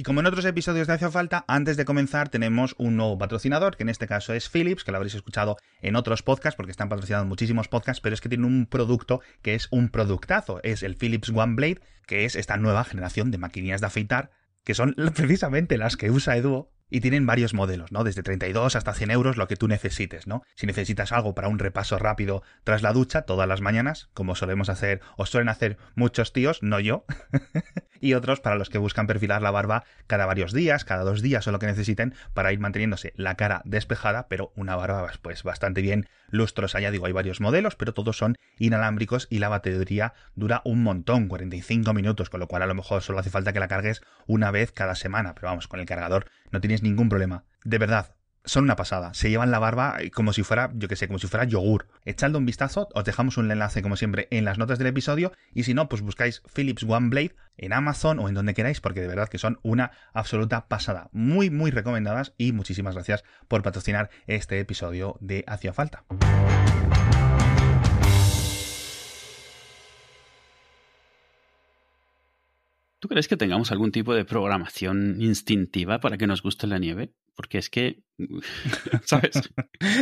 Y como en otros episodios de Hacia Falta, antes de comenzar tenemos un nuevo patrocinador, que en este caso es Philips, que lo habréis escuchado en otros podcasts, porque están patrocinados muchísimos podcasts, pero es que tiene un producto que es un productazo, es el Philips One Blade, que es esta nueva generación de maquinillas de afeitar, que son precisamente las que usa Eduo y tienen varios modelos, ¿no? Desde 32 hasta 100 euros, lo que tú necesites, ¿no? Si necesitas algo para un repaso rápido tras la ducha, todas las mañanas, como solemos hacer, o suelen hacer muchos tíos, no yo, y otros para los que buscan perfilar la barba cada varios días, cada dos días o lo que necesiten para ir manteniéndose la cara despejada, pero una barba pues bastante bien lustrosa. Ya digo, hay varios modelos, pero todos son inalámbricos y la batería dura un montón, 45 minutos, con lo cual a lo mejor solo hace falta que la cargues una vez cada semana, pero vamos, con el cargador no tienes ningún problema. De verdad, son una pasada. Se llevan la barba como si fuera, yo que sé, como si fuera yogur. Echadle un vistazo, os dejamos un enlace como siempre en las notas del episodio y si no, pues buscáis Philips One Blade en Amazon o en donde queráis porque de verdad que son una absoluta pasada. Muy, muy recomendadas y muchísimas gracias por patrocinar este episodio de Hacia Falta. ¿Tú crees que tengamos algún tipo de programación instintiva para que nos guste la nieve? Porque es que ¿Sabes?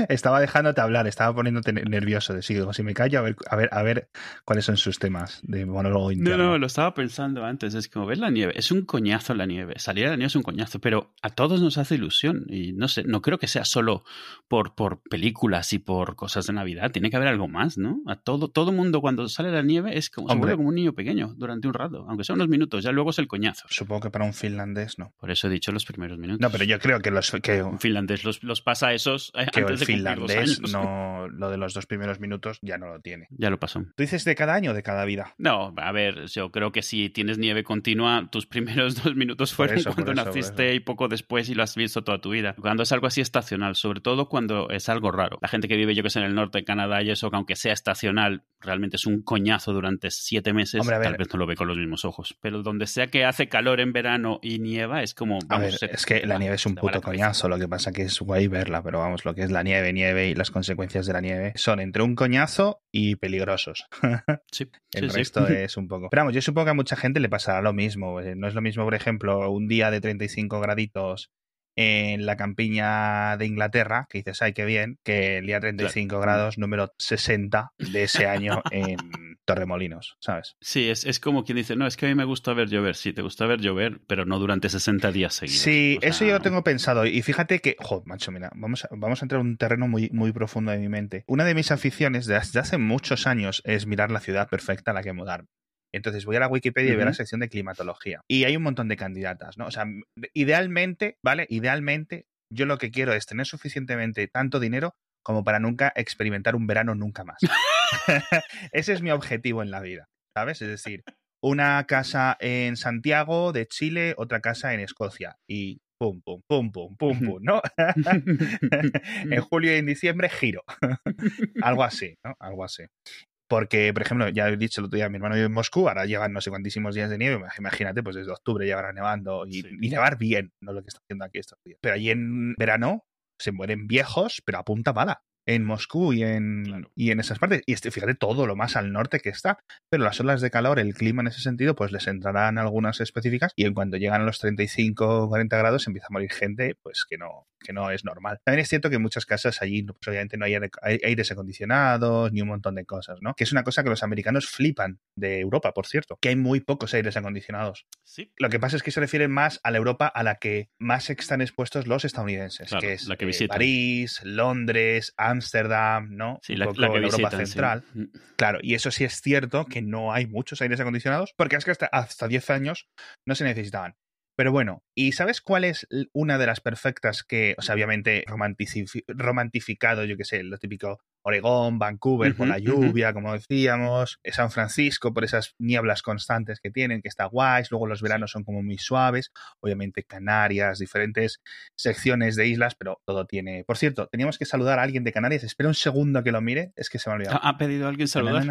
estaba dejándote hablar, estaba poniéndote nervioso. De, sí, si me callo, a ver, a ver, a ver cuáles son sus temas de monólogo interno. No, no, lo estaba pensando antes. Es como ver la nieve. Es un coñazo la nieve. Salir a la nieve es un coñazo, pero a todos nos hace ilusión. Y no sé, no creo que sea solo por, por películas y por cosas de Navidad. Tiene que haber algo más, ¿no? A todo, todo mundo cuando sale la nieve es como, como un niño pequeño durante un rato, aunque sea unos minutos. Ya luego es el coñazo. Supongo que para un finlandés no. Por eso he dicho los primeros minutos. No, pero yo creo que los que un finlandés los, los pasa esos eh, que el finlandés no lo de los dos primeros minutos ya no lo tiene. Ya lo pasó. ¿Tú dices de cada año o de cada vida? No, a ver, yo creo que si tienes nieve continua, tus primeros dos minutos fueron cuando naciste y poco después y lo has visto toda tu vida. Cuando es algo así estacional, sobre todo cuando es algo raro. La gente que vive, yo que sé, en el norte de Canadá y eso, que aunque sea estacional, realmente es un coñazo durante siete meses, tal vez no lo ve con los mismos ojos. Pero donde sea que hace calor en verano y nieva, es como... a ver, es que la nieve es un puto coñazo, lo que pasa que es guay verla, pero vamos, lo que es la nieve, nieve y las consecuencias de la nieve son entre un coñazo y peligrosos. Sí. El resto es un poco... Pero vamos, yo supongo que a mucha gente le pasará lo mismo. Eh, no es lo mismo, por ejemplo, un día de 35 graditos en la campiña de Inglaterra, que dices, ay, qué bien, que el día 35 grados, número 60 de ese año en Torremolinos, ¿sabes? Sí, es, es, como quien dice, no, es que a mí me gusta ver llover. Sí, te gusta ver llover, pero no durante 60 días seguidos. Sí, eso yo lo tengo pensado. Y fíjate que, joder, macho, mira, vamos a, vamos a entrar en un terreno muy, muy profundo de mi mente. Una de mis aficiones desde hace muchos años es mirar la ciudad perfecta a la que mudarme. Entonces voy a la Wikipedia y veo la sección de climatología. Y hay un montón de candidatas, ¿no? O sea, idealmente, ¿vale? Idealmente, yo lo que quiero es tener suficientemente tanto dinero como para nunca experimentar un verano nunca más. Ese es mi objetivo en la vida, ¿sabes? Es decir, una casa en Santiago de Chile, otra casa en Escocia. Y pum, pum, pum, pum, pum, pum, ¿no? en julio y en diciembre, giro. Algo así, ¿no? Algo así. Porque, por ejemplo, ya he dicho el otro día, mi hermano vive en Moscú, ahora llevan no sé cuantísimos días de nieve, imagínate, pues desde octubre habrá nevando y, nevar bien, no lo que está haciendo aquí estos días. Pero allí en verano se mueren viejos, pero a punta pala en Moscú y en, y en esas partes. Y este, fíjate todo lo más al norte que está. Pero las olas de calor, el clima en ese sentido, pues les entrarán algunas específicas y en cuanto llegan a los 35 40 grados empieza a morir gente, pues que no, que no es normal. También es cierto que en muchas casas allí pues, obviamente no hay aires acondicionados ni un montón de cosas, ¿no? Que es una cosa que los americanos flipan de Europa, por cierto, que hay muy pocos aires acondicionados. Sí. Lo que pasa es que se refieren más a la Europa a la que más están expuestos los estadounidenses, que es la que eh, París, Londres, Amsterdam, Ámsterdam, ¿no? Sí, la, que Europa Central. Mm. Claro, y eso sí es cierto que no hay muchos aires acondicionados, porque es que hasta, hasta 10 años no se necesitaban. Pero bueno, ¿y sabes cuál es una de las perfectas que, o sea, obviamente romantificado, yo qué sé, lo típico Oregón, Vancouver por la lluvia, como decíamos, San Francisco por esas nieblas constantes que tienen, que está guays, luego los veranos son como muy suaves, obviamente Canarias, diferentes secciones de islas, pero todo tiene... Por cierto, teníamos que saludar a alguien de Canarias, espera un segundo que lo mire, es que se me ha olvidado. ¿Ha pedido alguien saludar?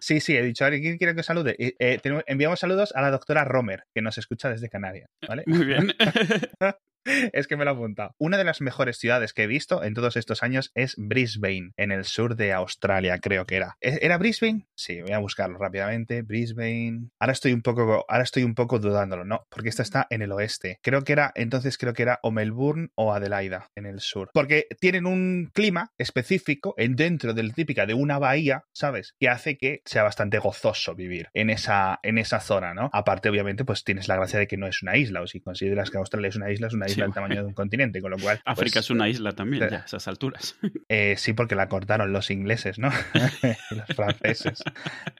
sí, sí, he dicho, a ¿quién quiere que salude? Eh, enviamos saludos a la doctora Romer, que nos escucha desde Canarias, ¿vale? Muy bien. es que me lo he. Una de las mejores ciudades que he visto en todos estos años es Brisbane, en el sur de Australia, creo que era. ¿E-, ¿Era Brisbane? Sí, voy a buscarlo rápidamente. Brisbane. Ahora estoy un poco, ahora estoy un poco dudándolo, no, porque esta está en el oeste. Creo que era, entonces creo que era o Melbourne o Adelaida, en el sur. Porque tienen un clima específico en dentro del típica de una bahía, ¿sabes? Que hace que sea bastante gozoso vivir en esa, en esa zona, ¿no? Aparte, obviamente, pues tienes la gracia de que no es una isla, o si consideras que Australia es una isla, es una isla del tamaño de un continente, con lo cual... África pues, es una isla también, ya, a esas alturas. Eh, sí, porque la cortaron los ingleses, ¿no? los franceses.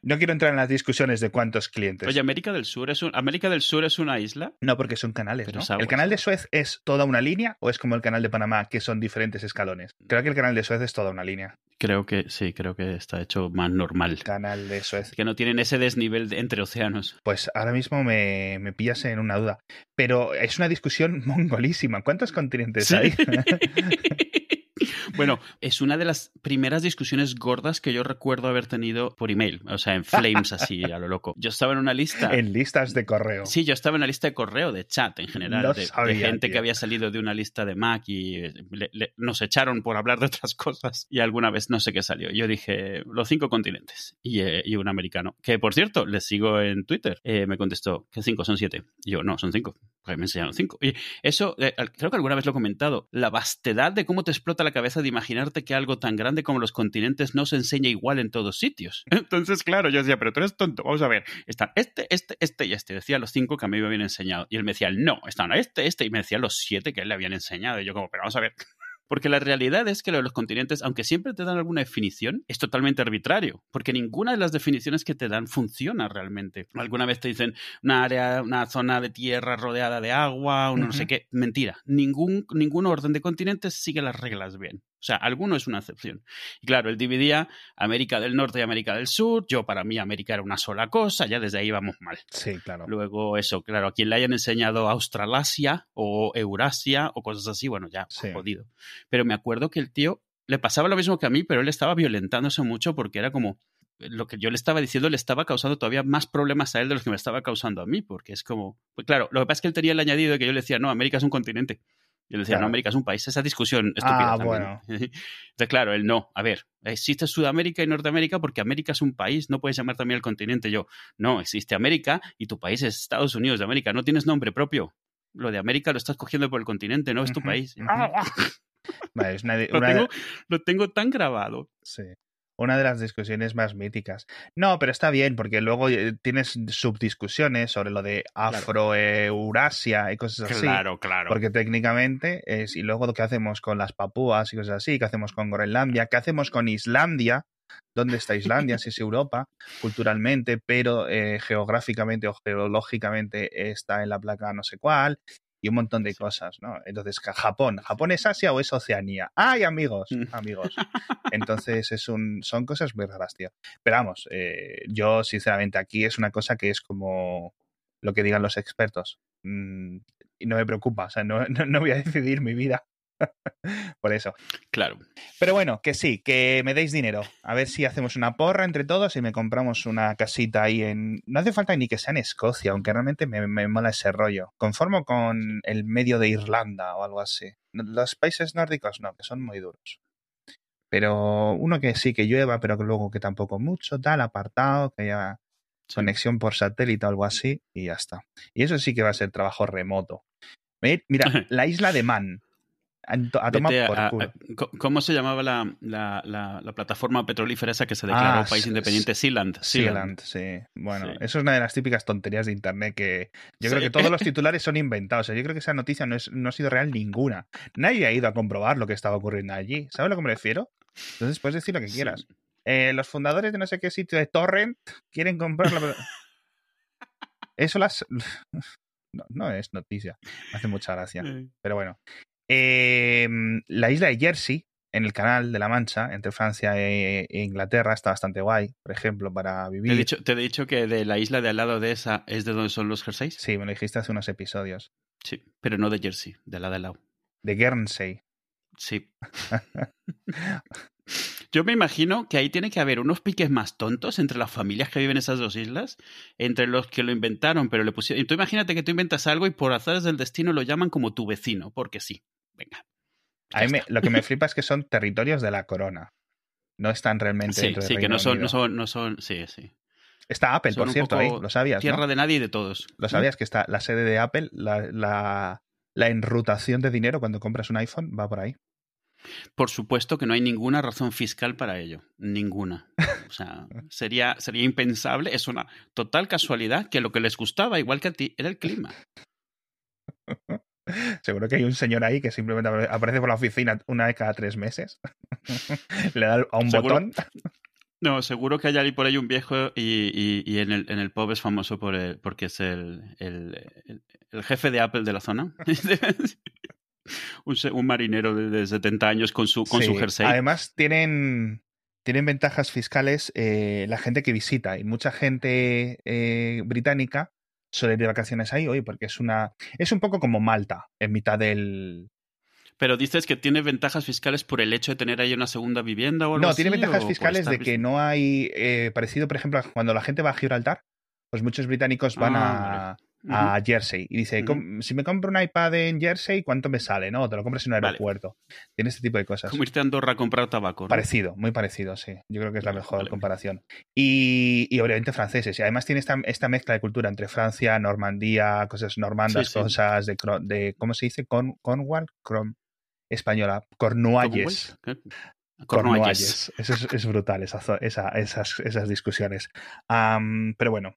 No quiero entrar en las discusiones de cuántos clientes. Oye, América del Sur es un... América del Sur es una isla. No, porque son canales, ¿no? ¿El canal de Suez es toda una línea o es como el canal de Panamá, que son diferentes escalones? Creo que el canal de Suez es toda una línea. Creo que sí, creo que está hecho más normal. Canal de Suez. Que no tienen ese desnivel entre océanos. Pues ahora mismo me, me pillas en una duda. Pero es una discusión mongolísima. ¿Cuántos continentes hay? Bueno, es una de las primeras discusiones gordas que yo recuerdo haber tenido por email, o sea, en flames así a lo loco. Yo estaba en una lista. En listas de correo. Sí, yo estaba en una lista de correo, de chat en general, de, gente que había salido de una lista de Mac y eh, nos echaron por hablar de otras cosas y alguna vez no sé qué salió. Yo dije los cinco continentes y, eh, un americano, que por cierto, le sigo en Twitter, eh, me contestó que cinco son siete. Y yo, no, son cinco. Pues me enseñaron cinco. Y eso, creo que alguna vez lo he comentado, la vastedad de cómo te explota la cabeza de imaginarte que algo tan grande como los continentes no se enseña igual en todos sitios. Entonces, claro, yo decía, pero tú eres tonto, vamos a ver, están este, este, este y este. Decía los cinco que a mí me habían enseñado. Y él me decía, no, están este, este, y me decía los siete que él le habían enseñado. Y yo como, pero vamos a ver. Porque la realidad es que lo de los continentes, aunque siempre te dan alguna definición, es totalmente arbitrario, porque ninguna de las definiciones que te dan funciona realmente. Alguna vez te dicen una área, una zona de tierra rodeada de agua, o no sé qué. Mentira. Ningún, ningún orden de continentes sigue las reglas bien. O sea, alguno es una excepción. Y claro, él dividía América del Norte y América del Sur. Yo, para mí, América era una sola cosa. Ya desde ahí vamos mal. Sí, claro. Luego, eso, claro, a quien le hayan enseñado Australasia o Eurasia o cosas así, bueno, ya, jodido. Pero me acuerdo que el tío le pasaba lo mismo que a mí, pero él estaba violentándose mucho porque era como lo que yo le estaba diciendo le estaba causando todavía más problemas a él de los que me estaba causando a mí, porque es como, pues claro, lo que pasa es que él tenía el añadido de que yo le decía, no, América es un continente. Y él decía, no, América es un país. Esa discusión estúpida. Ah, bueno. Entonces, claro, él no. A ver, existe Sudamérica y Norteamérica porque América es un país, no puedes llamar también el continente. Yo, no, existe América y tu país es Estados Unidos de América. No tienes nombre propio. Lo de América lo estás cogiendo por el continente, no es tu país. lo, tengo, tan grabado. Sí una de las discusiones más míticas. No, pero está bien, porque luego eh, tienes subdiscusiones sobre lo de Afro-Eurasia y cosas así. Claro, claro. Porque técnicamente es, y luego que hacemos con las papúas y cosas así, qué hacemos con Groenlandia, qué hacemos con Islandia, dónde está Islandia, si es Europa, culturalmente, pero eh, geográficamente o geológicamente está en la placa no sé cuál, y un montón de cosas, ¿no? Entonces, Japón, ¿Japón es Asia o es Oceanía? ¡Ay, amigos! Mm. Amigos. Entonces, es un, son cosas muy raras, tío. Pero vamos, eh, yo, sinceramente, aquí es una cosa que es como lo que digan los expertos. Mm, y no me preocupa, o sea, no, no voy a decidir mi vida Por eso. Claro. Pero bueno, que sí, que me deis dinero. A ver si hacemos una porra entre todos y me compramos una casita ahí en. No hace falta ni que sea en Escocia, aunque realmente me, me mola ese rollo. Conformo con el medio de Irlanda o algo así. Los países nórdicos no, que son muy duros. Pero uno que sí que llueva, pero que luego que tampoco mucho, tal, apartado, que haya conexión por satélite o algo así, y ya está. Y eso sí que va a ser trabajo remoto. Mira, la isla de Man a, por ¿Cómo se llamaba la, la, plataforma petrolífera esa que se declaró ah, país independiente? Sealand. Sealand, sí. Bueno, eso es una de las típicas tonterías de Internet que yo creo que todos los titulares son inventados. yo creo que esa noticia no, es, no ha sido real ninguna. Nadie ha ido a comprobar lo que estaba ocurriendo allí. ¿Sabes a lo que me refiero? Entonces puedes decir lo que quieras. Eh, los fundadores de no sé qué sitio de Torrent quieren comprarlo. Eso las... No, no es noticia. Me hace mucha gracia. Pero bueno, Em, la isla de Jersey, en el canal de la Mancha, entre Francia e, e, Inglaterra, está bastante guay, por ejemplo, para vivir. ¿Te he, dicho, ¿Te he dicho que de la isla de al lado de esa es de donde son los jerseys? Sí, me lo dijiste hace unos episodios. Sí, pero no de Jersey, de la de al lado. De Guernsey. Sí. Yo me imagino que ahí tiene que haber unos piques más tontos entre las familias que viven en esas dos islas, entre los que lo inventaron, pero le pusieron. Y tú imagínate que tú inventas algo y por azares del destino lo llaman como tu vecino, porque sí. Venga. A mí lo que me flipa es que son territorios de la corona. No están realmente sí, sí, que no son, no son, no son, sí, sí. Está Apple, por cierto, ahí, lo sabías. Tierra de nadie y de todos. Lo sabías que está la sede de Apple, la, la, la enrutación de dinero cuando compras un iPhone va por ahí. Por supuesto que no hay ninguna razón fiscal para ello. Ninguna. O sea, sería, sería impensable. Es una total casualidad que lo que les gustaba, igual que a ti, era el clima. Seguro que hay un señor ahí que simplemente aparece por la oficina una vez cada tres meses. Le da a un botón. No, seguro que hay ahí por ahí un viejo y, y, en, el, en el pub es famoso por porque es el, el, el, jefe de Apple de la zona. un, un, marinero de, 70 años con su, con su jersey. Además, tienen, tienen ventajas fiscales eh, la gente que visita y mucha gente eh, británica suele ir de vacaciones ahí hoy porque es una es un poco como Malta en mitad del pero dices que tiene ventajas fiscales por el hecho de tener ahí una segunda vivienda o algo No, tiene ventajas fiscales de que no hay eh, parecido, por ejemplo, cuando la gente va a Gibraltar, pues muchos británicos van ah, a, a Jersey y dice, si me compro un iPad en Jersey, ¿cuánto me sale? No, te lo compras en un aeropuerto. Tiene este tipo de cosas. Como irte a Andorra a comprar tabaco. Parecido, muy parecido, sí. Yo creo que es la mejor comparación. Y, y, obviamente franceses. Y además tiene esta, esta, mezcla de cultura entre Francia, Normandía, cosas normandas, cosas de, de, ¿cómo se dice? Con, Cornwall, Crom, española, Cornualles. Cornualles. Eso es, brutal, esa, esas, esas discusiones. pero bueno,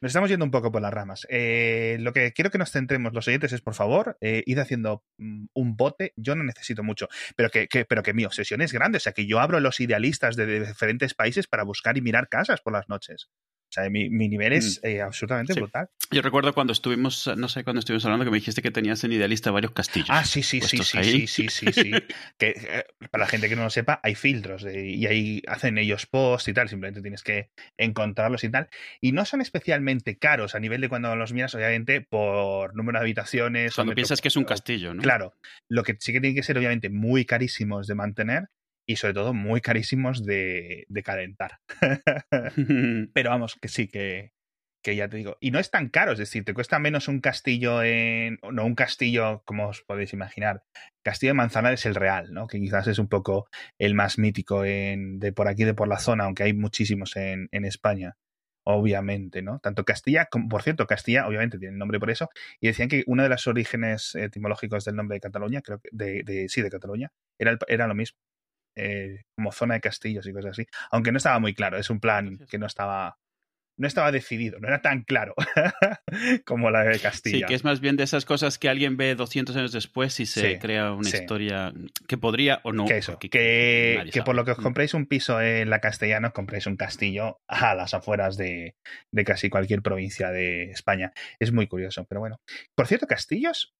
nos estamos yendo un poco por las ramas. Eh, lo que quiero que nos centremos los oyentes es, por favor, eh, id haciendo mm, un bote. Yo no necesito mucho, pero que, pero que mi obsesión es grande. O sea, que yo abro los idealistas de diferentes países para buscar y mirar casas por las noches. O sea, mi, nivel es mm. eh, absolutamente brutal. Yo recuerdo cuando estuvimos, no sé, cuando estuvimos hablando que me dijiste que tenías en Idealista varios castillos. Ah, sí, sí, sí, sí, sí, sí, sí, que eh, para la gente que no lo sepa, hay filtros y ahí hacen ellos posts y tal, simplemente tienes que encontrarlos y tal. Y no son especialmente caros a nivel de cuando los miras, obviamente, por número de habitaciones. Cuando piensas que es un castillo, ¿no? Claro. Lo que sí que tiene que ser, obviamente, muy carísimos de mantener y sobre todo muy carísimos de, de calentar. Pero vamos, que sí, que, que ya te digo. Y no es tan caro, es decir, te cuesta menos un castillo en. No, un castillo, como os podéis imaginar. Castillo de Manzana es el real, ¿no? Que quizás es un poco el más mítico en, de por aquí, de por la zona, aunque hay muchísimos en, en España. Obviamente, ¿no? Tanto Castilla, como, por cierto, Castilla, obviamente tiene el nombre por eso, y decían que uno de los orígenes etimológicos del nombre de Cataluña, creo que, de, de sí, de Cataluña, era, era lo mismo, eh, como zona de castillos y cosas así. Aunque no estaba muy claro, es un plan que no estaba no estaba decidido, no era tan claro como la de Castilla. Sí, que es más bien de esas cosas que alguien ve 200 años después y se crea una historia que podría o no. Que eso, que, que, por lo que os mm. compréis un piso en la castellana, os compréis un castillo a las afueras de, de, casi cualquier provincia de España. Es muy curioso, pero bueno. Por cierto, castillos,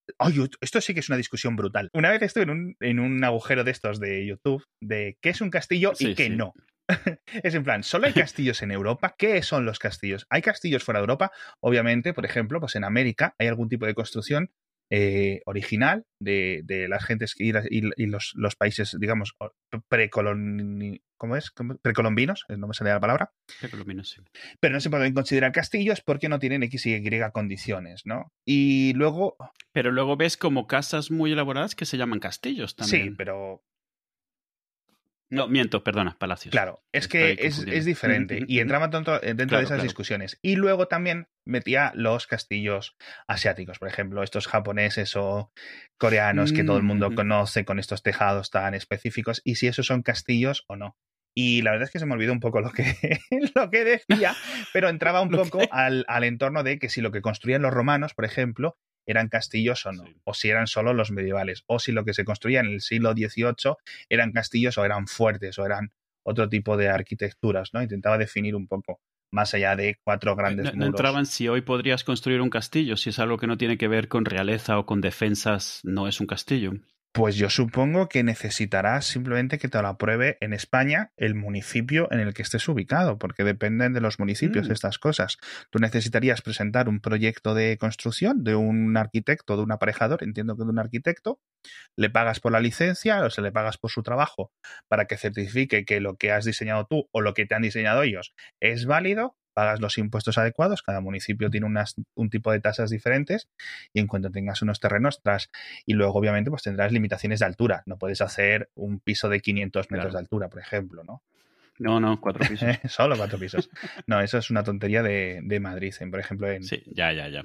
esto sí que es una discusión brutal. Una vez estuve en un, en un agujero de estos de YouTube de qué es un castillo y qué no. es en plan, solo hay castillos en Europa. ¿Qué son los castillos? Hay castillos fuera de Europa, obviamente, por ejemplo, pues en América hay algún tipo de construcción eh, original de, de, las gentes y, y, los, los, países, digamos, precolombinos, ¿cómo es? Precolombinos, no me sale la palabra. Precolombinos, sí. Pero no se pueden considerar castillos porque no tienen X y Y condiciones, ¿no? Y luego... Pero luego ves como casas muy elaboradas que se llaman castillos también. Sí, pero no, miento, perdona, Palacios. Claro, es que es, es, diferente y entraba dentro, dentro de esas discusiones. Y luego también metía los castillos asiáticos, por ejemplo, estos japoneses o coreanos que todo el mundo conoce con estos tejados tan específicos y si esos son castillos o no. Y la verdad es que se me olvidó un poco lo que, lo que decía, pero entraba un poco al, al, entorno de que si lo que construían los romanos, por ejemplo, eran castillos o no, o si eran solo los medievales, o si lo que se construía en el siglo XVIII eran castillos o eran fuertes o eran otro tipo de arquitecturas, ¿no? Intentaba definir un poco más allá de cuatro grandes no, muros. No entraban si hoy podrías construir un castillo, si es algo que no tiene que ver con realeza o con defensas, no es un castillo. Pues yo supongo que necesitarás simplemente que te lo apruebe en España el municipio en el que estés ubicado, porque dependen de los municipios Mm. estas cosas. Tú necesitarías presentar un proyecto de construcción de un arquitecto, de un aparejador, entiendo que de un arquitecto, le pagas por la licencia o se le pagas por su trabajo para que certifique que lo que has diseñado tú o lo que te han diseñado ellos es válido, pagas los impuestos adecuados, cada municipio tiene unas, un tipo de tasas diferentes y en cuanto tengas unos terrenos tras y luego obviamente pues tendrás limitaciones de altura, no puedes hacer un piso de 500 metros Claro. de altura, por ejemplo, ¿no? No, no, cuatro pisos. Solo cuatro pisos. No, eso es una tontería de, de Madrid, en, por ejemplo en... Sí, ya, ya, ya.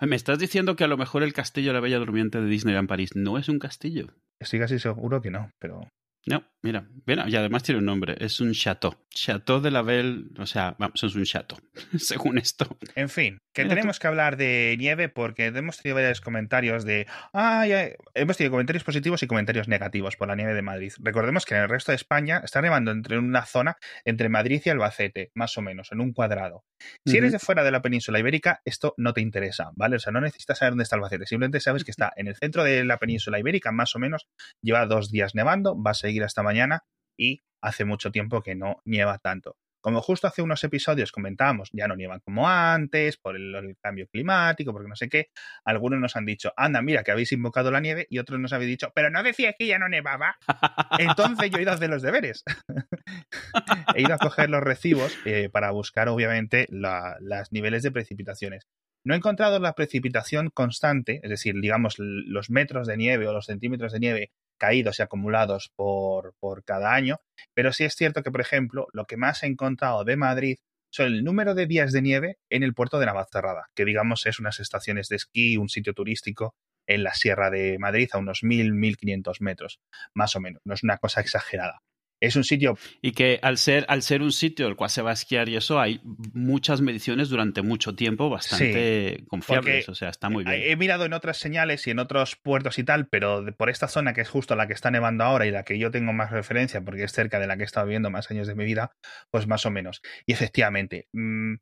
Me estás diciendo que a lo mejor el castillo de la Bella Durmiente de Disneyland París no es un castillo. Estoy casi seguro que no, pero No, mira, mira, y además tiene un nombre, es un chateau. Chateau de la Belle, o sea, vamos, es un chateau, según esto. En fin, que Mira tú. tenemos que hablar de nieve porque hemos tenido varios comentarios de. Ah, ya- hemos tenido comentarios positivos y comentarios negativos por la nieve de Madrid. Recordemos que en el resto de España está nevando entre una zona entre Madrid y Albacete, más o menos, en un cuadrado. Si eres de fuera de la península ibérica, esto no te interesa, ¿vale? O sea, no necesitas saber dónde está Albacete, simplemente sabes que está en el centro de la península ibérica, más o menos, lleva dos días nevando, va a seguir hasta mañana y hace mucho tiempo que no nieva tanto. Como justo hace unos episodios comentábamos, ya no nievan como antes, por el, el cambio climático, porque no sé qué, algunos nos han dicho, anda, mira, que habéis invocado la nieve, y otros nos habéis dicho, pero no decía que ya no nevaba. Entonces yo he ido a hacer los deberes. he ido a coger los recibos eh, para buscar, obviamente, la- las niveles de precipitaciones. No he encontrado la precipitación constante, es decir, digamos, los metros de nieve o los centímetros de nieve caídos y acumulados por, por cada año, pero sí es cierto que, por ejemplo, lo que más he encontrado de Madrid son el número de días de nieve en el puerto de Navacerrada, que digamos es unas estaciones de esquí, un sitio turístico en la Sierra de Madrid a unos 1000, 1500 metros, más o menos. No es una cosa exagerada. Es un sitio Y que al ser, al ser un sitio al cual se va a esquiar y eso, hay muchas mediciones durante mucho tiempo bastante confiables. porque O sea, está muy bien. He mirado en otras señales y en otros puertos y tal, pero por esta zona que es justo la que está nevando ahora y la que yo tengo más referencia porque es cerca de la que he estado viviendo más años de mi vida, pues más o menos. Y efectivamente, mm,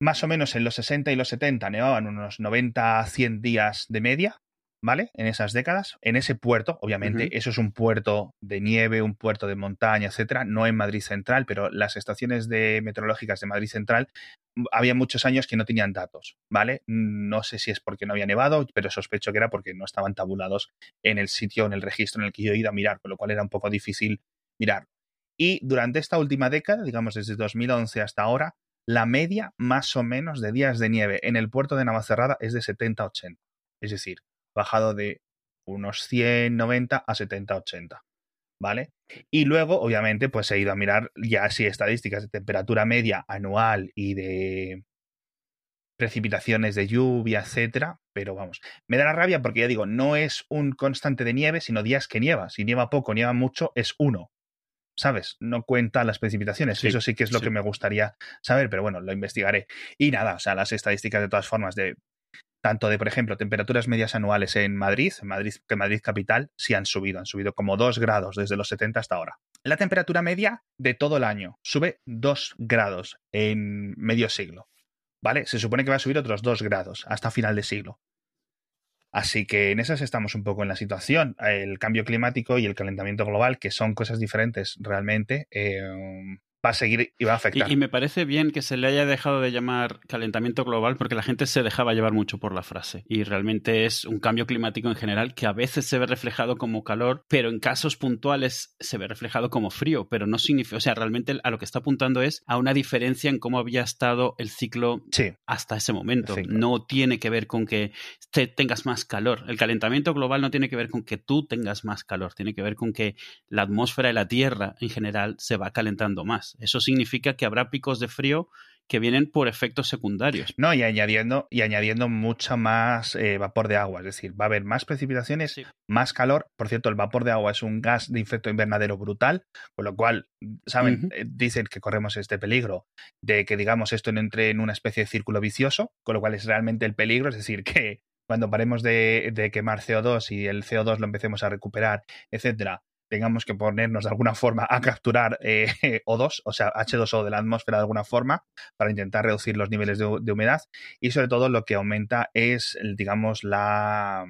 más o menos en los 60 y los 70 nevaban unos 90 a 100 días de media, ¿vale? En esas décadas. En ese puerto, obviamente, eso es un puerto de nieve, un puerto de montaña, etcétera, no en Madrid Central, pero las estaciones de meteorológicas de Madrid Central mm, había muchos años que no tenían datos, ¿vale? No sé si es porque no había nevado, pero sospecho que era porque no estaban tabulados en el sitio, en el registro en el que yo he ido a mirar, con lo cual era un poco difícil mirar. Y durante esta última década, digamos desde 2011 hasta ahora, la media más o menos de días de nieve en el puerto de Navacerrada es de 70-80. Es decir, bajado de unos 190 a 70-80. ¿Vale? Y luego, obviamente, pues he ido a mirar ya así estadísticas de temperatura media anual y de precipitaciones de lluvia, etcétera. Pero vamos, me da la rabia porque ya digo, no es un constante de nieve, sino días que nieva. Si nieva poco, nieva mucho, es uno. ¿Sabes? No cuenta las precipitaciones. Sí, Eso sí que es lo sí. que me gustaría saber, pero bueno, lo investigaré. Y nada, o sea, las estadísticas de todas formas de tanto de, por ejemplo, temperaturas medias anuales en Madrid, en Madrid, que Madrid capital, sí han subido, han subido como 2 grados desde los 70 hasta ahora. La temperatura media de todo el año sube 2 grados en medio siglo. ¿Vale? Se supone que va a subir otros 2 grados hasta final de siglo. Así que en esas estamos un poco en la situación. El cambio climático y el calentamiento global, que son cosas diferentes realmente, eh, va a seguir y va a afectar. Y, y me parece bien que se le haya dejado de llamar calentamiento global porque la gente se dejaba llevar mucho por la frase. Y realmente es un cambio climático en general que a veces se ve reflejado como calor, pero en casos puntuales se ve reflejado como frío. Pero no significa, o sea, realmente a lo que está apuntando es a una diferencia en cómo había estado el ciclo Sí, hasta ese momento. No tiene que ver con que te tengas más calor. El calentamiento global no tiene que ver con que tú tengas más calor, tiene que ver con que la atmósfera y la Tierra en general se va calentando más. Eso significa que habrá picos de frío que vienen por efectos secundarios. no, y añadiendo, y añadiendo mucha más eh, vapor de agua. Es decir, va a haber más precipitaciones, Sí. más calor. Por cierto, el vapor de agua es un gas de efecto invernadero brutal, con lo cual, ¿saben? Eh, Dicen que corremos este peligro de que, digamos, esto no entre en una especie de círculo vicioso, con lo cual es realmente el peligro. Es decir, que cuando paremos de, de quemar CO2 y el CO2 lo empecemos a recuperar, etcétera, tengamos que ponernos de alguna forma a capturar eh, O2, o sea, H2O de la atmósfera de alguna forma, para intentar reducir los niveles de, de humedad. Y sobre todo lo que aumenta es, digamos, la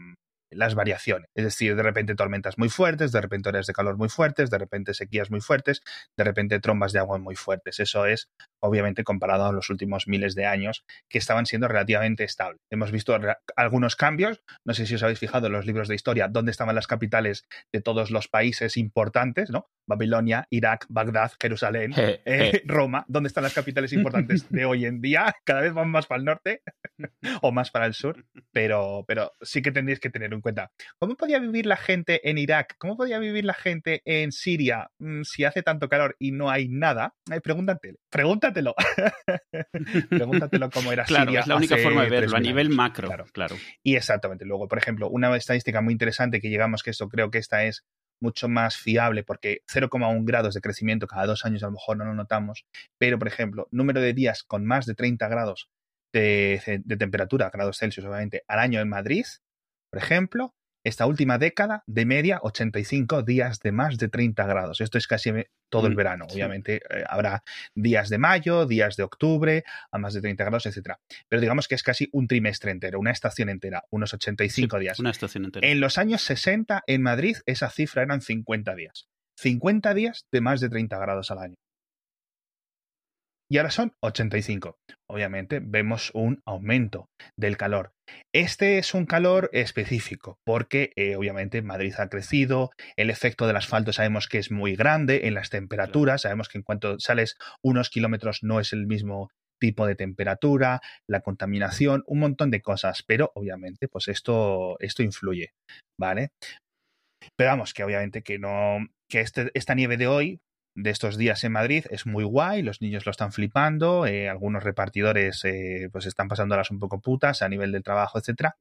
las variaciones. Es decir, de repente tormentas muy fuertes, de repente horas de calor muy fuertes, de repente sequías muy fuertes, de repente trombas de agua muy fuertes. Eso es, obviamente, comparado a los últimos miles de años, que estaban siendo relativamente estables. Hemos visto algunos cambios, no sé si os habéis fijado en los libros de historia, dónde estaban las capitales de todos los países importantes, ¿no? Babilonia, Irak, Bagdad, Jerusalén, eh, Roma, ¿dónde están las capitales importantes de hoy en día? Cada vez van más para el norte o más para el sur, pero, pero sí que tendréis que tener en cuenta. ¿Cómo podía vivir la gente en Irak? ¿Cómo podía vivir la gente en Siria mm, si hace tanto calor y no hay nada? pregúntatelo. Pregúntatelo. pregúntatelo cómo era claro, Siria. Es la única forma de verlo a nivel macro. Claro. claro. Y exactamente. Luego, por ejemplo, una estadística muy interesante que llegamos, que esto creo que esta es mucho más fiable porque 0,1 grados de crecimiento cada dos años a lo mejor no lo notamos, pero por ejemplo, número de días con más de 30 grados de, de temperatura, grados Celsius obviamente, al año en Madrid, por ejemplo, esta última década, de media, 85 días de más de 30 grados. Esto es casi todo el mm, verano. Obviamente eh, habrá días de mayo, días de octubre, a más de 30 grados, etc. Pero digamos que es casi un trimestre entero, una estación entera, unos 85 días. Una estación entera. En los años 60, en Madrid, esa cifra eran 50 días. 50 días de más de 30 grados al año y ahora son 85. Obviamente vemos un aumento del calor. Este es un calor específico porque eh, obviamente Madrid ha crecido, el efecto del asfalto sabemos que es muy grande en las temperaturas, sabemos que en cuanto sales unos kilómetros no es el mismo tipo de temperatura, la contaminación, un montón de cosas, pero obviamente pues esto, esto influye, ¿vale? Pero vamos, que obviamente que no, que este, esta nieve de hoy de estos días en Madrid es muy guay, los niños lo están flipando, eh, algunos repartidores eh, pues están pasándolas un poco putas a nivel del trabajo, etcétera.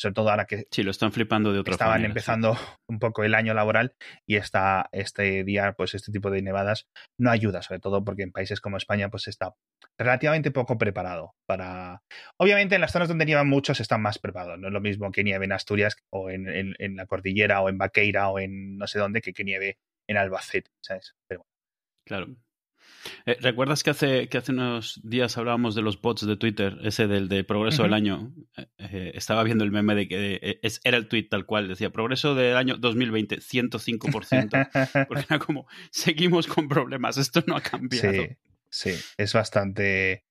Sobre todo ahora que sí, lo están flipando de otra estaban empezando un poco el año laboral y esta, este día, pues este tipo de nevadas no ayuda, sobre todo porque en países como España, pues está relativamente poco preparado para. Obviamente, en las zonas donde nievan muchos están más preparados. No es lo mismo que nieve en Asturias o en, en, la cordillera o en Vaqueira o en no sé dónde que que nieve en Albacete, ¿sabes? Pero Claro. Eh, ¿Recuerdas que hace, que hace unos días hablábamos de los bots de Twitter, ese del de progreso del año? Eh, eh, estaba viendo el meme de que es, era el tweet tal cual, decía progreso del año 2020, 105%. porque era como, seguimos con problemas, esto no ha cambiado. Sí, sí, es bastante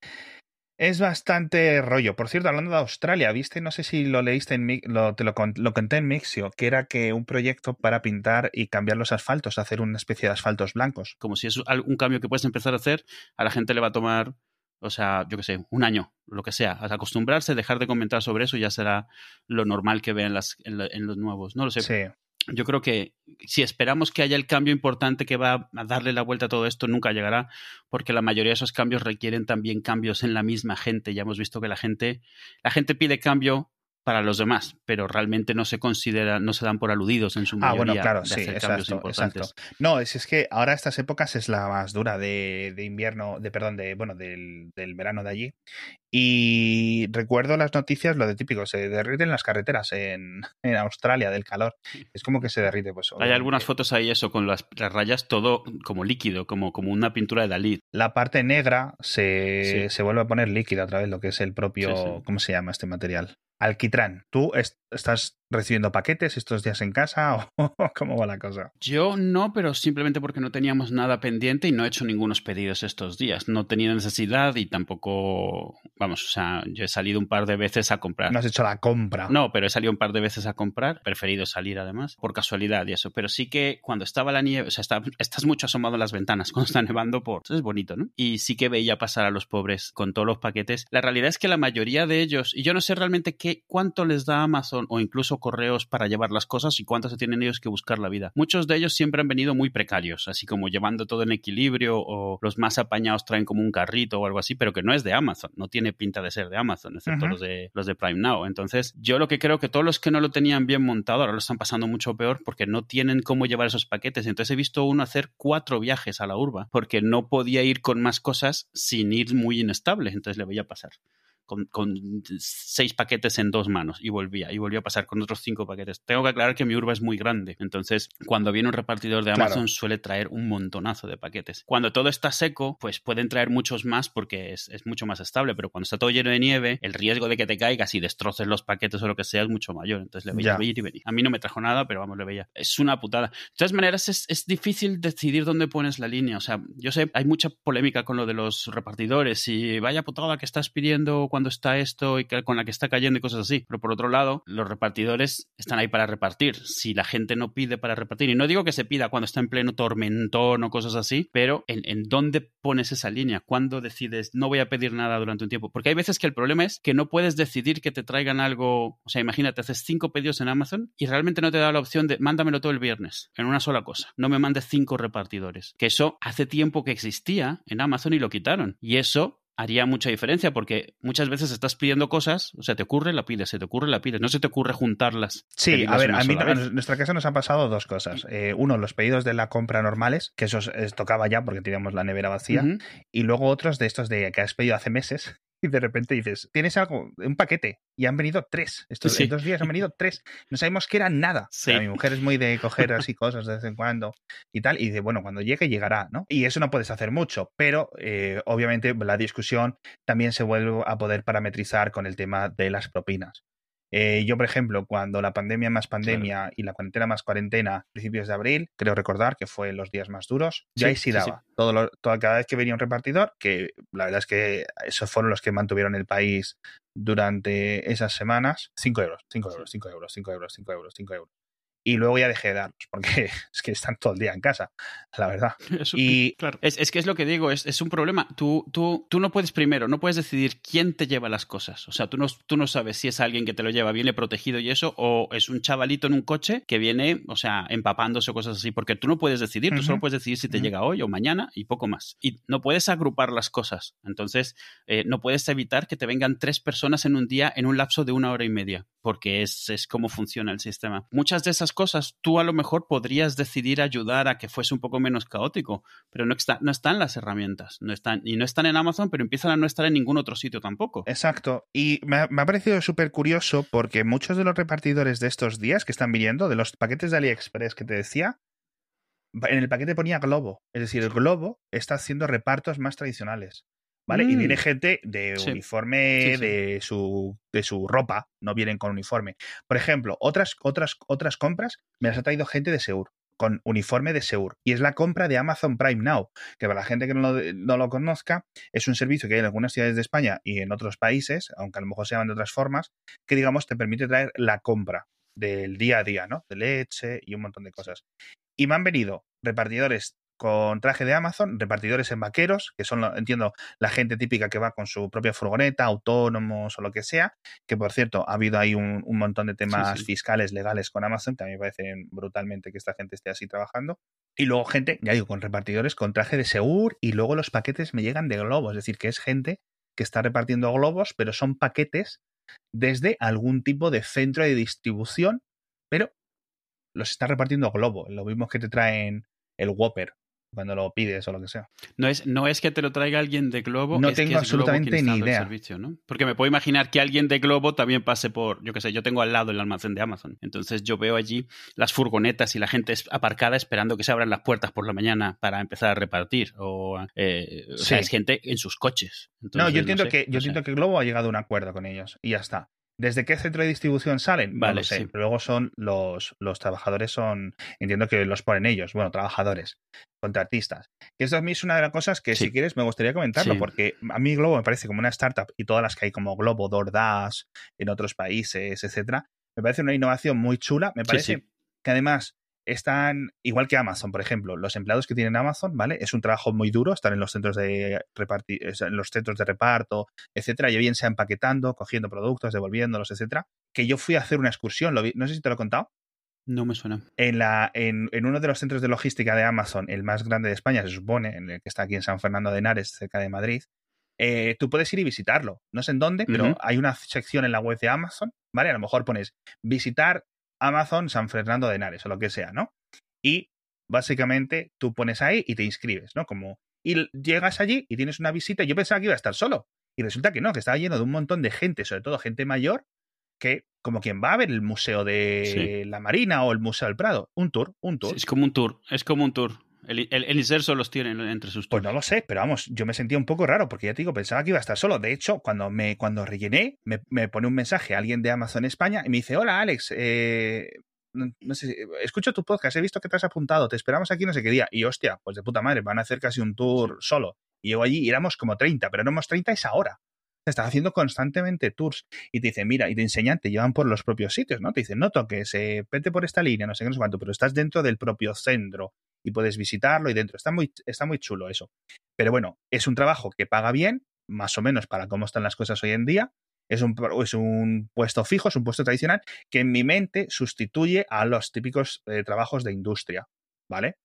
es bastante rollo. Por cierto, hablando de Australia, ¿viste? No sé si lo leíste en lo, te lo, lo, conté en Mixio, que era que un proyecto para pintar y cambiar los asfaltos, hacer una especie de asfaltos blancos. Como si es un cambio que puedes empezar a hacer, a la gente le va a tomar, o sea, yo qué sé, un año, lo que sea. Acostumbrarse, dejar de comentar sobre eso ya será lo normal que vean las, en, en los nuevos. No lo sé. Sí yo creo que si esperamos que haya el cambio importante que va a darle la vuelta a todo esto, nunca llegará, porque la mayoría de esos cambios requieren también cambios en la misma gente. Ya hemos visto que la gente, la gente pide cambio para los demás, pero realmente no se considera, no se dan por aludidos en su mayoría. Ah, bueno, claro, sí, exacto, No, es, es que ahora estas épocas es la más dura de, de invierno, de perdón, de bueno, del, del, verano de allí. Y recuerdo las noticias, lo de típico, se derriten las carreteras en, en Australia del calor. Es como que se derrite, pues. Hay algunas fotos ahí, eso, con las, rayas todo como líquido, como, como una pintura de Dalí. La parte negra se, se vuelve a poner líquida otra vez, lo que es el propio, ¿cómo se llama este material? Alquitrán, ¿tú estás recibiendo paquetes estos días en casa o cómo va la cosa? Yo no, pero simplemente porque no teníamos nada pendiente y no he hecho ningunos pedidos estos días. No tenía necesidad y tampoco, vamos, o sea, yo he salido un par de veces a comprar. No has hecho la compra. No, pero he salido un par de veces a comprar, preferido salir además, por casualidad y eso. Pero sí que cuando estaba la nieve, o sea, estás mucho asomado en las ventanas cuando está nevando por... Eso es bonito, ¿no? Y sí que veía pasar a los pobres con todos los paquetes. La realidad es que la mayoría de ellos, y yo no sé realmente qué, cuánto les da Amazon o incluso correos para llevar las cosas y cuánto se tienen ellos que buscar la vida. Muchos de ellos siempre han venido muy precarios, así como llevando todo en equilibrio o los más apañados traen como un carrito o algo así, pero que no es de Amazon, no tiene pinta de ser de Amazon, excepto los, de, los de Prime Now. Entonces, yo lo que creo que todos los que no lo tenían bien montado ahora lo están pasando mucho peor porque no tienen cómo llevar esos paquetes. Entonces he visto uno hacer cuatro viajes a la urba porque no podía ir con más cosas sin ir muy inestable, entonces le voy a pasar con, seis paquetes en dos manos y volvía, y volvía a pasar con otros cinco paquetes. Tengo que aclarar que mi urba es muy grande, entonces cuando viene un repartidor de Amazon suele traer un montonazo de paquetes. Cuando todo está seco, pues pueden traer muchos más porque es, mucho más estable, pero cuando está todo lleno de nieve, el riesgo de que te caigas y destroces los paquetes o lo que sea es mucho mayor. Entonces le veía y venir. A mí no me trajo nada, pero vamos, le veía. Es una putada. De todas maneras, es, es difícil decidir dónde pones la línea. O sea, yo sé, hay mucha polémica con lo de los repartidores y vaya putada que estás pidiendo cuando está esto y con la que está cayendo y cosas así. Pero por otro lado, los repartidores están ahí para repartir. Si la gente no pide para repartir, y no digo que se pida cuando está en pleno tormentón o cosas así, pero en, en dónde pones esa línea, cuándo decides no voy a pedir nada durante un tiempo. Porque hay veces que el problema es que no puedes decidir que te traigan algo. O sea, imagínate, haces cinco pedidos en Amazon y realmente no te da la opción de mándamelo todo el viernes en una sola cosa. No me mandes cinco repartidores. Que eso hace tiempo que existía en Amazon y lo quitaron. Y eso haría mucha diferencia porque muchas veces estás pidiendo cosas, o sea, te ocurre, la pides, se te ocurre, la pides, no se te ocurre juntarlas. Sí, a ver, a mí en nuestra casa nos han pasado dos cosas. Eh, uno, los pedidos de la compra normales, que eso tocaba ya porque teníamos la nevera vacía, y luego otros de estos de que has pedido hace meses y de repente dices, tienes algo, un paquete, y han venido tres. Estos dos días han venido tres. No sabemos que eran nada. mi mujer es muy de coger así cosas de vez en cuando y tal, y dice, bueno, cuando llegue llegará, ¿no? Y eso no puedes hacer mucho, pero eh, obviamente la discusión también se vuelve a poder parametrizar con el tema de las propinas. Eh, yo, por ejemplo, cuando la pandemia más pandemia y la cuarentena más cuarentena, principios de abril, creo recordar que fue los días más duros, ya ahí sí daba. Todo cada vez que venía un repartidor, que la verdad es que esos fueron los que mantuvieron el país durante esas semanas, 5 euros, 5 euros, 5 euros, 5 euros, 5 euros, 5 euros y luego ya dejé de darlos, porque es que están todo el día en casa, la verdad. y claro. es, que es lo que digo, es, es, un problema. Tú, tú, tú no puedes primero, no puedes decidir quién te lleva las cosas. O sea, tú no, tú no sabes si es alguien que te lo lleva, viene protegido y eso, o es un chavalito en un coche que viene, o sea, empapándose o cosas así, porque tú no puedes decidir, tú solo puedes decidir si te llega hoy o mañana y poco más. Y no puedes agrupar las cosas. Entonces, eh, no puedes evitar que te vengan tres personas en un día en un lapso de una hora y media, porque es, es como funciona el sistema. Muchas de esas cosas tú a lo mejor podrías decidir ayudar a que fuese un poco menos caótico, pero no, está, no están las herramientas, no están, y no están en Amazon, pero empiezan a no estar en ningún otro sitio tampoco. Exacto, y me ha, parecido súper curioso porque muchos de los repartidores de estos días que están viniendo, de los paquetes de AliExpress que te decía, en el paquete ponía Globo, es decir, el Globo está haciendo repartos más tradicionales. ¿Vale? Y viene mm. gente de uniforme De, su, de su ropa, no vienen con uniforme. Por ejemplo, otras, otras, otras compras me las ha traído gente de Seur con uniforme de Seur. Y es la compra de Amazon Prime Now, que para la gente que no lo, no lo, conozca, es un servicio que hay en algunas ciudades de España y en otros países, aunque a lo mejor se llaman de otras formas, que digamos te permite traer la compra del día a día, ¿no? De leche y un montón de cosas. Y me han venido repartidores con traje de Amazon, repartidores en vaqueros, que son, entiendo, la gente típica que va con su propia furgoneta, autónomos o lo que sea, que por cierto, ha habido ahí un, montón de temas fiscales, legales con Amazon, que a mí me parece brutalmente que esta gente esté así trabajando. Y luego gente, ya digo, con repartidores con traje de Segur y luego los paquetes me llegan de globos, es decir, que es gente que está repartiendo globos, pero son paquetes desde algún tipo de centro de distribución, pero los está repartiendo Globo, lo mismo que te traen el Whopper cuando lo pides o lo que sea. No es, no es que te lo traiga alguien de Globo. No tengo absolutamente ni idea. Servicio, ¿no? Porque me puedo imaginar que alguien de Globo también pase por, yo qué sé, yo tengo al lado el almacén de Amazon. Entonces yo veo allí las furgonetas y la gente aparcada esperando que se abran las puertas por la mañana para empezar a repartir. O, eh, sea, es gente en sus coches. no, yo entiendo, que, yo entiendo que Globo ha llegado a un acuerdo con ellos y ya está. ¿Desde qué centro de distribución salen? Vale, no sé. Luego son los, los trabajadores, son, entiendo que los ponen ellos, bueno, trabajadores, contratistas. Que esto a mí es una de las cosas que si quieres me gustaría comentarlo, porque a mí Globo me parece como una startup y todas las que hay como Globo, DoorDash, en otros países, etcétera, me parece una innovación muy chula. Me parece que además están, igual que Amazon, por ejemplo, los empleados que tienen Amazon, ¿vale? Es un trabajo muy duro, estar en los centros de repartir, en los centros de reparto, etcétera, y bien sea empaquetando, cogiendo productos, devolviéndolos, etcétera. Que yo fui a hacer una excursión, lo vi, no sé si te lo he contado. No me suena. En, la, en, uno de los centros de logística de Amazon, el más grande de España, se supone, en el que está aquí en San Fernando de Henares, cerca de Madrid, eh, tú puedes ir y visitarlo. No sé en dónde, pero hay una sección en la web de Amazon, ¿vale? A lo mejor pones visitar Amazon San Fernando de Henares o lo que sea, ¿no? Y básicamente tú pones ahí y te inscribes, ¿no? Como y llegas allí y tienes una visita. Yo pensaba que iba a estar solo. Y resulta que no, que estaba lleno de un montón de gente, sobre todo gente mayor, que como quien va a ver el Museo de la Marina o el Museo del Prado. Un tour, un tour. es como un tour, es como un tour. El, el, inserso los tiene entre sus Pues no lo sé, pero vamos, yo me sentía un poco raro porque ya te digo, pensaba que iba a estar solo. De hecho, cuando me cuando rellené, me, me pone un mensaje alguien de Amazon España y me dice, hola Alex, eh, no, sé, escucho tu podcast, he visto que te has apuntado, te esperamos aquí no sé qué día. Y hostia, pues de puta madre, van a hacer casi un tour solo. Y llego allí y éramos como 30, pero éramos 30 esa hora. Estás haciendo constantemente tours y te dicen, mira, y te enseñan, te llevan por los propios sitios, ¿no? Te dicen, no toques, eh, vete por esta línea, no sé qué, no sé cuánto, pero estás dentro del propio centro y puedes visitarlo y dentro. Está muy, está muy chulo eso. Pero bueno, es un trabajo que paga bien, más o menos para cómo están las cosas hoy en día. Es un, es un puesto fijo, es un puesto tradicional que en mi mente sustituye a los típicos eh, trabajos de industria, ¿vale?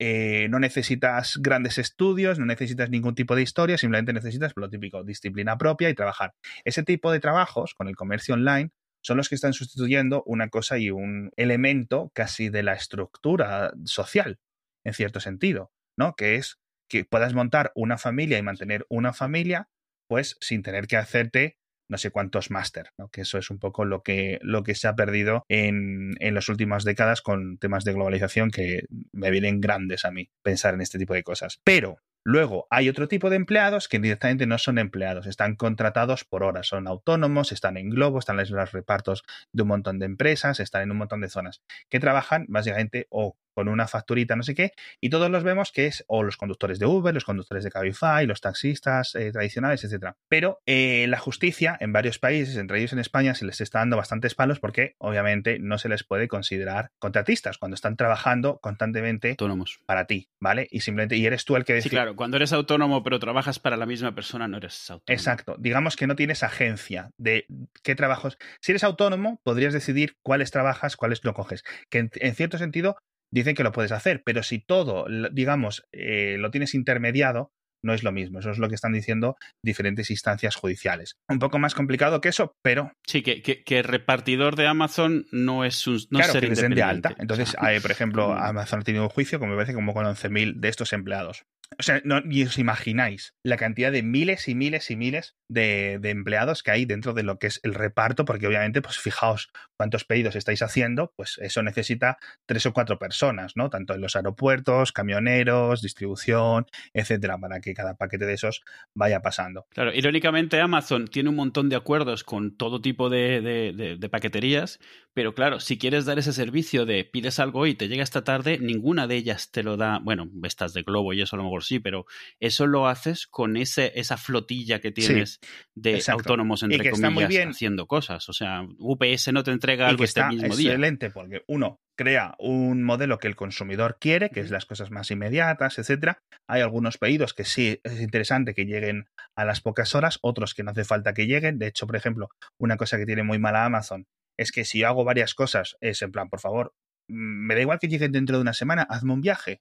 Eh, no necesitas grandes estudios, no necesitas ningún tipo de historia, simplemente necesitas lo típico, disciplina propia y trabajar. Ese tipo de trabajos con el comercio online son los que están sustituyendo una cosa y un elemento casi de la estructura social, en cierto sentido, ¿no? Que es que puedas montar una familia y mantener una familia, pues sin tener que hacerte no sé cuántos máster, ¿no? que eso es un poco lo que, lo que se ha perdido en, en las últimas décadas con temas de globalización que me vienen grandes a mí pensar en este tipo de cosas. Pero Luego, hay otro tipo de empleados que directamente no son empleados, están contratados por horas, son autónomos, están en Globo, están en los repartos de un montón de empresas, están en un montón de zonas, que trabajan básicamente o con una facturita, no sé qué, y todos los vemos que es o los conductores de Uber, los conductores de Cabify, los taxistas eh, tradicionales, etcétera. Pero eh, la justicia en varios países, entre ellos en España, se les está dando bastantes palos porque obviamente no se les puede considerar contratistas cuando están trabajando constantemente autónomos para ti, ¿vale? Y simplemente y eres tú el que decide. Sí, claro, cuando eres autónomo pero trabajas para la misma persona no eres autónomo. Exacto, digamos que no tienes agencia de qué trabajos. Si eres autónomo, podrías decidir cuáles trabajas, cuáles no coges, que en cierto sentido dicen que lo puedes hacer, pero si todo, digamos, eh, lo tienes intermediado, no es lo mismo. Eso es lo que están diciendo diferentes instancias judiciales. Un poco más complicado que eso, pero. Sí, que, que, repartidor de Amazon no es un. No claro, que de alta. Entonces, hay, por ejemplo, Amazon ha tenido un juicio, como me parece, como con 11.000 de estos empleados. O sea, no, ni os imagináis la cantidad de miles y miles y miles de, empleados que hay dentro de lo que es el reparto, porque obviamente, pues fijaos cuántos pedidos estáis haciendo, pues eso necesita tres o cuatro personas, ¿no? Tanto en los aeropuertos, camioneros, distribución, etcétera, para que cada paquete de esos vaya pasando. Claro, irónicamente Amazon tiene un montón de acuerdos con todo tipo de, paqueterías, pero claro, si quieres dar ese servicio de pides algo y te llega esta tarde, ninguna de ellas te lo da, bueno, estas de Globo y eso a lo mejor sí, pero eso lo haces con ese, esa flotilla que tienes de autónomos, entre comillas, haciendo cosas. O sea, UPS no te entrega algo este mismo día. Excelente, porque uno, crea un modelo que el consumidor quiere, que es las cosas más inmediatas, etcétera. Hay algunos pedidos que sí es interesante que lleguen a las pocas horas, otros que no hace falta que lleguen. De hecho, por ejemplo, una cosa que tiene muy mala Amazon es que si yo hago varias cosas, es en plan, por favor, mm, me da igual que lleguen dentro de una semana, hazme un viaje.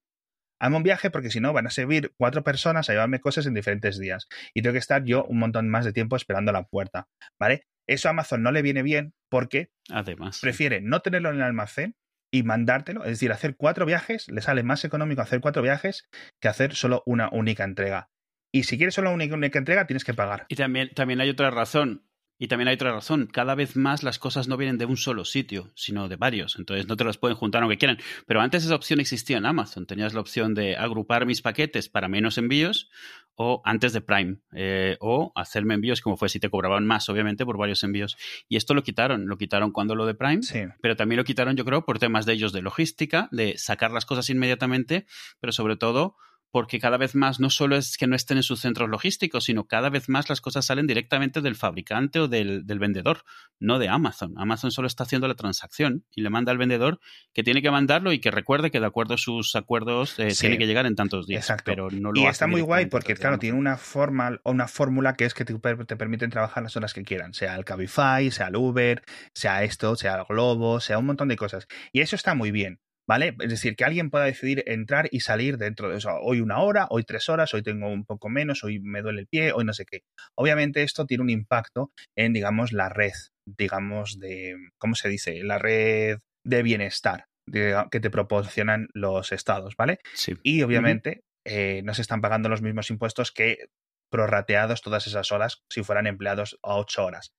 Hazme un viaje porque si no van a servir cuatro personas a llevarme cosas en diferentes días. Y tengo que estar yo un montón más de tiempo esperando a la puerta. ¿Vale? Eso a Amazon no le viene bien porque Además, prefiere no tenerlo en el almacén y mandártelo. Es decir, hacer cuatro viajes le sale más económico hacer cuatro viajes que hacer solo una única entrega. Y si quieres solo una única entrega, tienes que pagar. Y también, también hay otra razón. Y también hay otra razón, cada vez más las cosas no vienen de un solo sitio, sino de varios, entonces no te las pueden juntar aunque quieran. Pero antes esa opción existía en Amazon, tenías la opción de agrupar mis paquetes para menos envíos o antes de Prime, eh, o hacerme envíos como fue si te cobraban más, obviamente, por varios envíos. Y esto lo quitaron, lo quitaron cuando lo de Prime, sí. pero también lo quitaron yo creo por temas de ellos de logística, de sacar las cosas inmediatamente, pero sobre todo porque cada vez más no solo es que no estén en sus centros logísticos, sino cada vez más las cosas salen directamente del fabricante o del, vendedor, no de Amazon. Amazon solo está haciendo la transacción y le manda al vendedor que tiene que mandarlo y que recuerde que de acuerdo a sus acuerdos eh, tiene que llegar en tantos días. Exacto. Pero no lo y está muy guay porque, claro, tiene una forma o una fórmula que es que te, te, permiten trabajar las horas que quieran, sea el Cabify, sea el Uber, sea esto, sea el Globo, sea un montón de cosas. Y eso está muy bien. ¿Vale? Es decir, que alguien pueda decidir entrar y salir dentro de eso. Hoy una hora, hoy tres horas, hoy tengo un poco menos, hoy me duele el pie, hoy no sé qué. Obviamente esto tiene un impacto en, digamos, la red, digamos, de, ¿cómo se dice? La red de bienestar que te proporcionan los estados, ¿vale? Sí. Y obviamente eh, no se están pagando los mismos impuestos que prorrateados todas esas horas si fueran empleados a ocho horas.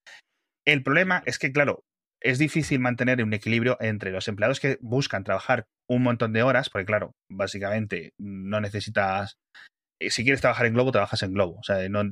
El problema es que, claro, es difícil mantener un equilibrio entre los empleados que buscan trabajar un montón de horas, porque claro, básicamente no necesitas, eh, si quieres trabajar en Globo, trabajas en Globo, o sea, no,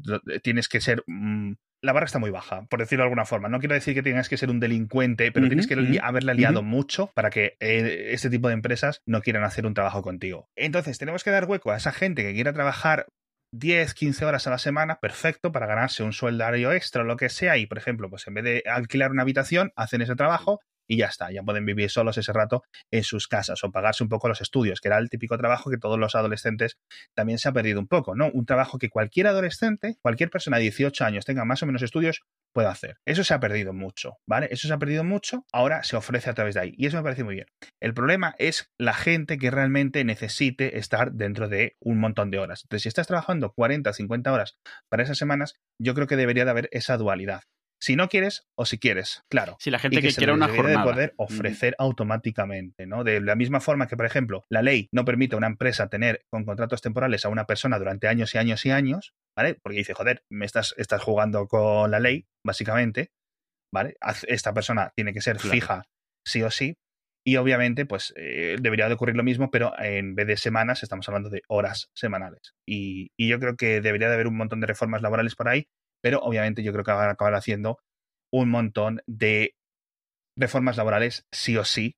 tienes que ser... Mm, la barra está muy baja, por decirlo de alguna forma. No quiero decir que tengas que ser un delincuente, pero tienes que haberla liado mucho para que eh, este tipo de empresas no quieran hacer un trabajo contigo. Entonces, tenemos que dar hueco a esa gente que quiera trabajar 10, 15 horas a la semana, perfecto, para ganarse un sueldario extra o lo que sea. Y, por ejemplo, pues en vez de alquilar una habitación, hacen ese trabajo y ya está, ya pueden vivir solos ese rato en sus casas o pagarse un poco los estudios, que era el típico trabajo que todos los adolescentes también se ha perdido un poco, ¿no? Un trabajo que cualquier adolescente, cualquier persona de 18 años tenga más o menos estudios, puede hacer. Eso se ha perdido mucho, ¿vale? Eso se ha perdido mucho, ahora se ofrece a través de ahí. Y eso me parece muy bien. El problema es la gente que realmente necesite estar dentro de un montón de horas. Entonces, si estás trabajando 40, 50 horas para esas semanas, yo creo que debería de haber esa dualidad. Si no quieres o si quieres, claro. Si la gente que, quiere una jornada. de poder ofrecer automáticamente, ¿no? De la misma forma que, por ejemplo, la ley no permite a una empresa tener con contratos temporales a una persona durante años y años y años, ¿vale? Porque dice, joder, me estás, estás jugando con la ley, básicamente, ¿vale? Esta persona tiene que ser fija sí o sí. Y obviamente, pues eh, debería de ocurrir lo mismo, pero en vez de semanas, estamos hablando de horas semanales. Y, y yo creo que debería de haber un montón de reformas laborales por ahí pero obviamente yo creo que van a acabar haciendo un montón de reformas laborales sí o sí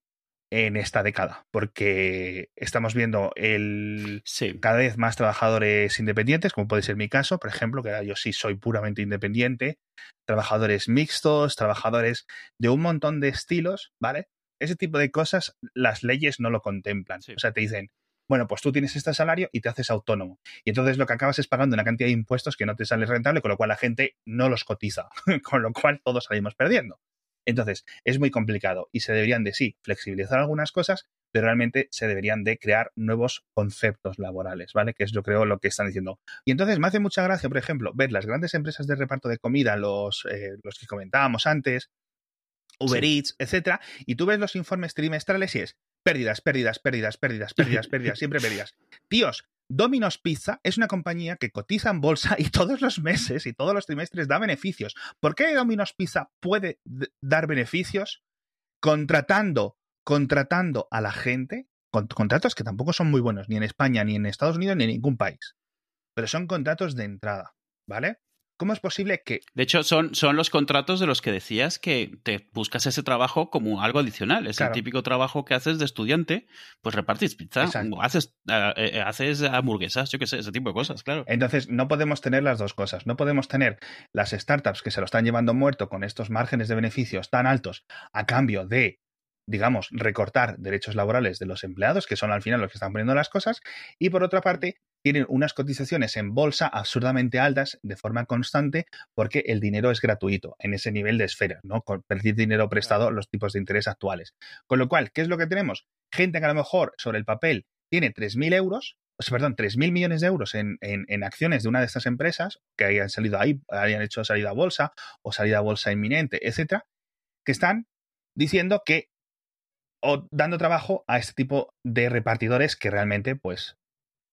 en esta década, porque estamos viendo el cada vez más trabajadores independientes, como puede ser mi caso, por ejemplo, que yo sí soy puramente independiente, trabajadores mixtos, trabajadores de un montón de estilos, ¿vale? Ese tipo de cosas las leyes no lo contemplan. O sea, te dicen, bueno, pues tú tienes este salario y te haces autónomo. Y entonces lo que acabas es pagando una cantidad de impuestos que no te sale rentable, con lo cual la gente no los cotiza, con lo cual todos salimos perdiendo. Entonces, es muy complicado y se deberían de, sí, flexibilizar algunas cosas, pero realmente se deberían de crear nuevos conceptos laborales, ¿vale? Que es yo creo lo que están diciendo. Y entonces me hace mucha gracia, por ejemplo, ver las grandes empresas de reparto de comida, los, eh, los que comentábamos antes, Uber Eats, etcétera, y tú ves los informes trimestrales y es pérdidas, pérdidas, pérdidas, pérdidas, pérdidas, pérdidas, siempre pérdidas. Tíos, Domino's Pizza es una compañía que cotiza en bolsa y todos los meses y todos los trimestres da beneficios. ¿Por qué Domino's Pizza puede dar beneficios contratando, contratando a la gente? Con contratos que tampoco son muy buenos, ni en España, ni en Estados Unidos, ni en ningún país. Pero son contratos de entrada, ¿vale? ¿Cómo es posible que... De hecho, son, son los contratos de los que decías que te buscas ese trabajo como algo adicional. Es el típico trabajo que haces de estudiante, pues repartís pizza, haces, eh, eh, haces hamburguesas, yo qué sé, ese tipo de cosas, claro. Entonces, no podemos tener las dos cosas. No podemos tener las startups que se lo están llevando muerto con estos márgenes de beneficios tan altos a cambio de digamos, recortar derechos laborales de los empleados, que son al final los que están poniendo las cosas, y por otra parte, tienen unas cotizaciones en bolsa absurdamente altas de forma constante porque el dinero es gratuito en ese nivel de esfera, ¿no? Con pedir dinero prestado los tipos de interés actuales. Con lo cual, ¿qué es lo que tenemos? Gente que a lo mejor sobre el papel tiene 3.000 euros, o sea, perdón, 3.000 millones de euros en, en, acciones de una de estas empresas que hayan salido ahí, hayan hecho salida a bolsa o salida a bolsa inminente, etcétera, que están diciendo que o dando trabajo a este tipo de repartidores que realmente, pues,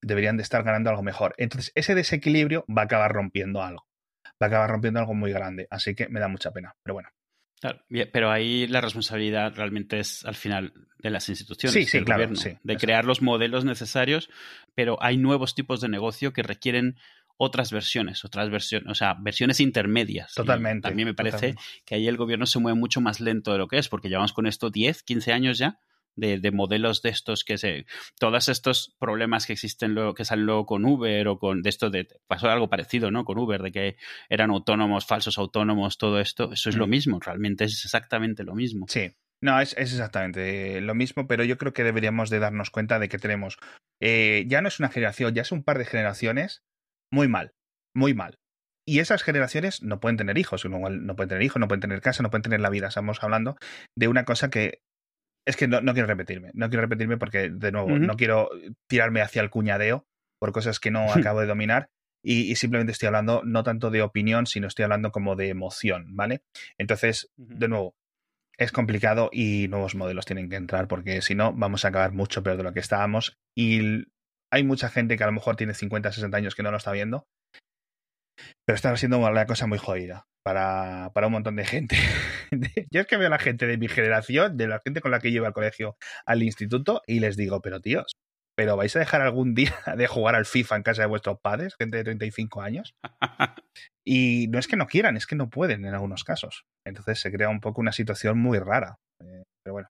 deberían de estar ganando algo mejor. Entonces, ese desequilibrio va a acabar rompiendo algo. Va a acabar rompiendo algo muy grande. Así que me da mucha pena. Pero bueno. pero ahí la responsabilidad realmente es al final de las instituciones, del gobierno, de crear los modelos necesarios, pero hay nuevos tipos de negocio que requieren otras versiones, otras versiones, o sea, versiones intermedias. Totalmente. también me parece que ahí el gobierno se mueve mucho más lento de lo que es, porque llevamos con esto 10, 15 años ya de, modelos de estos que se. Todos estos problemas que existen luego, que salen luego con Uber o con. De esto de. Pasó algo parecido, ¿no? Con Uber, de que eran autónomos, falsos autónomos, todo esto. Eso es lo mm. mismo, realmente es exactamente lo mismo. Sí. No, es, exactamente lo mismo, pero yo creo que deberíamos de darnos cuenta de que tenemos. Eh, ya no es una generación, ya es un par de generaciones muy mal. Muy mal. Y esas generaciones no pueden tener hijos, no pueden tener hijos, no pueden tener casa, no pueden tener la vida. Estamos hablando de una cosa que es que no, quiero repetirme, no quiero repetirme porque, de nuevo, no quiero tirarme hacia el cuñadeo por cosas que no acabo de dominar y, simplemente estoy hablando no tanto de opinión, sino estoy hablando como de emoción, ¿vale? Entonces, de nuevo, es complicado y nuevos modelos tienen que entrar porque si no, vamos a acabar mucho peor de lo que estábamos y hay mucha gente que a lo mejor tiene 50, 60 años que no lo está viendo Pero está siendo una cosa muy jodida para, para un montón de gente. Yo es que veo a la gente de mi generación, de la gente con la que llevo al colegio, al instituto, y les digo, pero tíos, ¿pero vais a dejar algún día de jugar al FIFA en casa de vuestros padres, gente de 35 años? Y no es que no quieran, es que no pueden en algunos casos. Entonces se crea un poco una situación muy rara. Eh, pero bueno,